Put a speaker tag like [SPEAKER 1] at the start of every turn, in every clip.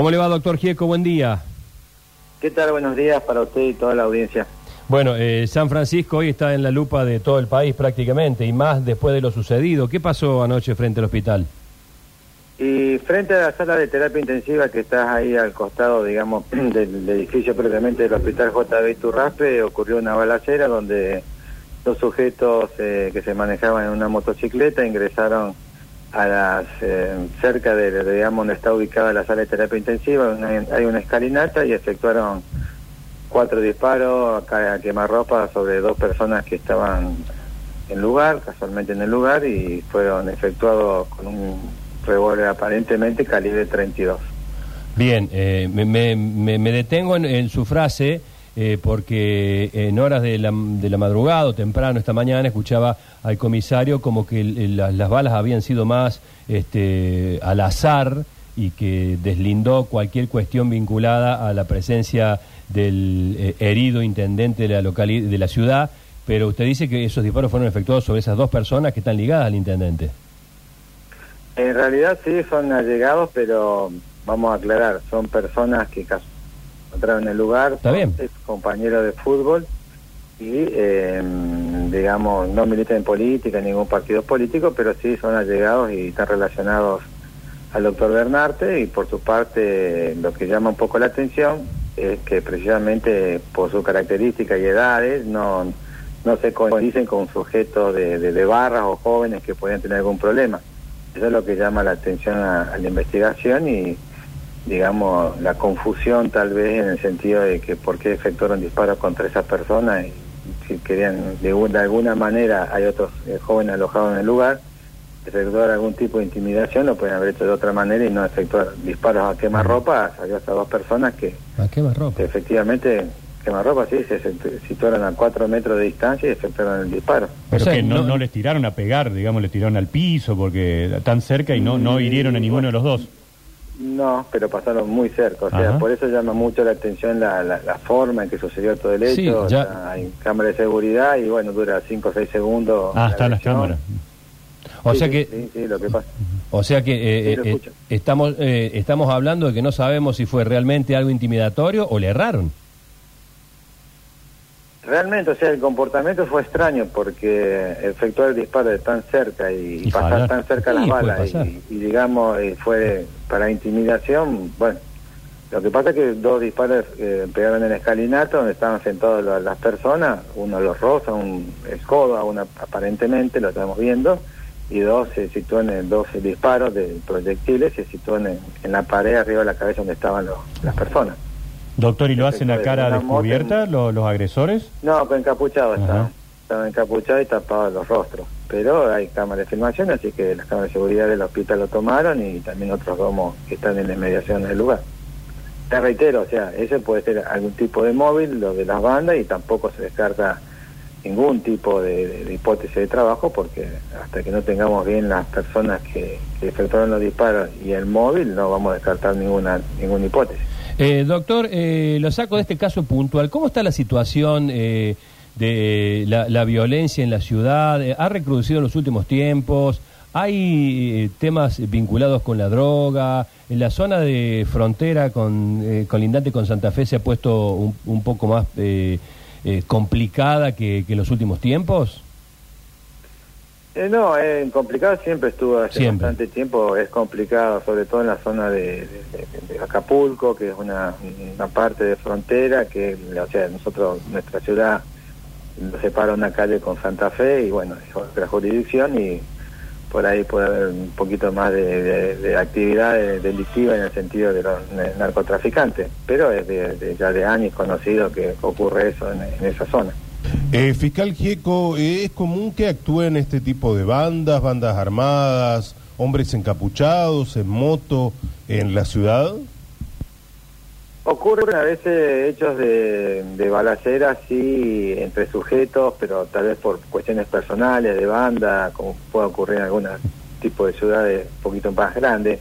[SPEAKER 1] ¿Cómo le va, doctor Gieco? Buen día.
[SPEAKER 2] ¿Qué tal? Buenos días para usted y toda la audiencia.
[SPEAKER 1] Bueno, eh, San Francisco hoy está en la lupa de todo el país prácticamente y más después de lo sucedido. ¿Qué pasó anoche frente al hospital?
[SPEAKER 2] Y frente a la sala de terapia intensiva que está ahí al costado, digamos, del edificio previamente del hospital JB Turraspe, ocurrió una balacera donde dos sujetos eh, que se manejaban en una motocicleta ingresaron a las eh, cerca de, digamos donde está ubicada la sala de terapia intensiva hay una escalinata y efectuaron cuatro disparos a quemarropa sobre dos personas que estaban en lugar casualmente en el lugar y fueron efectuados con un revólver aparentemente calibre 32
[SPEAKER 1] bien eh, me, me, detengo en su frase eh, porque en horas de la, de la madrugada o temprano esta mañana escuchaba al comisario como que las balas habían sido más este, al azar y que deslindó cualquier cuestión vinculada a la presencia del eh, herido intendente de la, de la ciudad, pero usted dice que esos disparos fueron efectuados sobre esas dos personas que están ligadas al intendente.
[SPEAKER 2] En realidad sí, son allegados, pero vamos a aclarar, son personas que encontraron en el lugar,
[SPEAKER 1] ¿Está bien?
[SPEAKER 2] es compañero de fútbol y, eh, digamos, no militan en política, en ningún partido político, pero sí son allegados y están relacionados al doctor Bernarte y por su parte lo que llama un poco la atención es que precisamente por sus características y edades no, no se condicen con sujetos de, de, barras o jóvenes que pueden tener algún problema. Eso es lo que llama la atención a la investigación y digamos, la confusión tal vez en el sentido de que por qué efectuaron disparos contra esas personas y si querían, de, alguna manera, hay otros eh, jóvenes alojados en el lugar, efectuar algún tipo de intimidación lo pueden haber hecho de otra manera y no efectuar disparos a quemarropa, salió hasta dos personas que,
[SPEAKER 1] ¿A quemarropa?
[SPEAKER 2] que efectivamente quemarropa sí, se situaron a cuatro metros de distancia y efectuaron el disparo.
[SPEAKER 3] Pero que no, no, les tiraron a pegar, digamos, les tiraron al piso porque tan cerca y no, no hirieron a ninguno de los dos.
[SPEAKER 2] No, pero pasaron muy cerca, o sea, por eso llama mucho la atención la, la, forma en que sucedió todo el hecho. hay cámara de seguridad y bueno, dura 5 o 6 segundos.
[SPEAKER 3] Ah, están las cámaras.
[SPEAKER 1] O sea que,
[SPEAKER 2] sí, lo que pasa.
[SPEAKER 1] O sea que eh, eh, estamos eh, estamos hablando de que no sabemos si fue realmente algo intimidatorio o le erraron.
[SPEAKER 2] Realmente, o sea, el comportamiento fue extraño porque efectuar el disparo de tan cerca y, pasar tan cerca las balas y, digamos eh, fue para intimidación, bueno, lo que pasa es que dos disparos eh, pegaron en el escalinato donde estaban sentados las personas, uno los rosa, un escoba, una aparentemente, lo estamos viendo, y dos se sitúan en dos disparos de proyectiles se sitúan en, la pared arriba de la cabeza donde estaban las personas.
[SPEAKER 3] Doctor, ¿y lo hacen a cara descubierta los, agresores?
[SPEAKER 2] No, pues encapuchado estaba. Estaba encapuchado y tapado los rostros. Pero hay cámaras de filmación, así que las cámaras de seguridad del hospital lo tomaron y también otros domos que están en la inmediación del lugar. Te reitero, o sea, ese puede ser algún tipo de móvil, lo de las bandas, y tampoco se descarta ningún tipo de, hipótesis de trabajo, porque hasta que no tengamos bien las personas que, que efectuaron los disparos y el móvil, no vamos a descartar ninguna, ninguna hipótesis.
[SPEAKER 1] Eh, doctor, eh, lo saco de este caso puntual. ¿Cómo está la situación eh, de la, violencia en la ciudad? ¿Ha recrudecido en los últimos tiempos? ¿Hay temas vinculados con la droga? ¿En la zona de frontera con colindante con Santa Fe se ha puesto un, poco más complicada que, que en los últimos tiempos?
[SPEAKER 2] Eh, no, es complicado, siempre estuvo hace bastante tiempo, es complicado, sobre todo en la zona de, Acapulco, que es una, parte de frontera, que, o sea, nosotros, nuestra ciudad nos separa una calle con Santa Fe y bueno, es otra jurisdicción y por ahí puede haber un poquito más de, actividad delictiva en el sentido de los narcotraficantes, pero es de, ya de años conocido que ocurre eso en esa zona.
[SPEAKER 4] Eh, fiscal Gieco, eh, ¿es común que actúen este tipo de bandas, bandas armadas, hombres encapuchados, en moto, en la ciudad?
[SPEAKER 2] Ocurren a veces hechos de, de balacera, sí, entre sujetos, pero tal vez por cuestiones personales, de banda, como puede ocurrir en algún tipo de ciudades un poquito más grandes.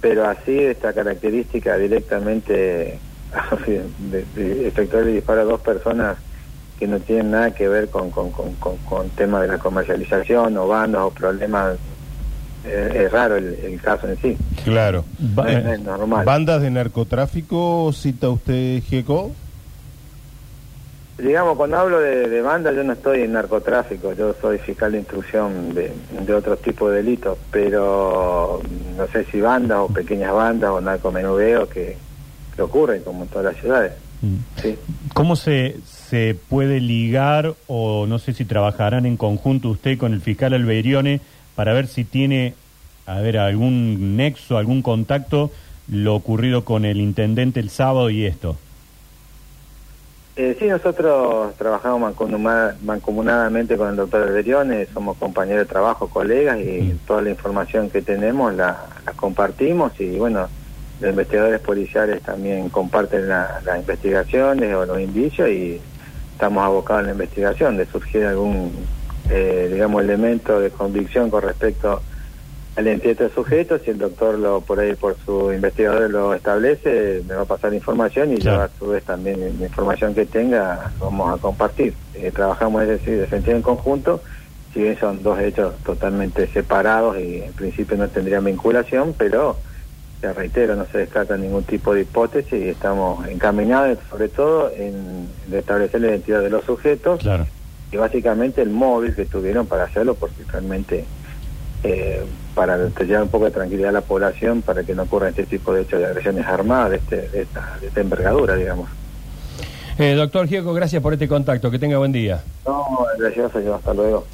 [SPEAKER 2] Pero así, esta característica directamente de efectuar el disparo a dos personas que no tienen nada que ver con, con, con, con, temas de la comercialización o bandas o problemas eh, es raro el, el caso en sí.
[SPEAKER 4] Claro.
[SPEAKER 3] Va-
[SPEAKER 2] No es- no
[SPEAKER 3] eh,
[SPEAKER 2] es normal.
[SPEAKER 4] ¿Bandas de narcotráfico cita usted, Gieco?
[SPEAKER 2] Digamos, cuando hablo de, de banda, yo no estoy en narcotráfico, yo soy fiscal de instrucción de, de otro tipo de delitos, pero no sé si bandas o pequeñas bandas o narcomenudeo que, que ocurren como en todas las ciudades.
[SPEAKER 3] Mm.
[SPEAKER 2] Sí.
[SPEAKER 3] ¿Cómo se, se puede ligar o no sé si trabajarán en conjunto usted con el fiscal Alberione para ver si tiene, a ver, algún nexo, algún contacto lo ocurrido con el intendente el sábado y esto?
[SPEAKER 2] Eh, sí, nosotros trabajamos mancomunada- mancomunadamente con el doctor Alberione, somos compañeros de trabajo, colegas, y
[SPEAKER 3] Mm.
[SPEAKER 2] toda la información que tenemos la, la compartimos y bueno, los investigadores policiales también comparten la- las investigaciones o los indicios y estamos abocados en la investigación de surgir algún, eh, digamos, elemento de convicción con respecto al identidad de sujetos, si el doctor lo por ahí por su investigador lo establece, me va a pasar información y
[SPEAKER 3] Claro.
[SPEAKER 2] yo a su vez también la información que tenga vamos a compartir. Eh, trabajamos es decir, de sentido en conjunto, si bien son dos hechos totalmente separados y en principio no tendrían vinculación, pero te reitero, no se descarta ningún tipo de hipótesis y estamos encaminados sobre todo en, establecer la identidad de los sujetos
[SPEAKER 3] Claro.
[SPEAKER 2] y básicamente el móvil que tuvieron para hacerlo porque realmente eh, para llevar un poco de tranquilidad a la población para que no ocurra este tipo de hechos de agresiones armadas de, este, de, esta, de esta envergadura, digamos.
[SPEAKER 1] Eh, doctor Gieco, gracias por este contacto. Que tenga buen día.
[SPEAKER 2] No, gracias Dios, hasta luego.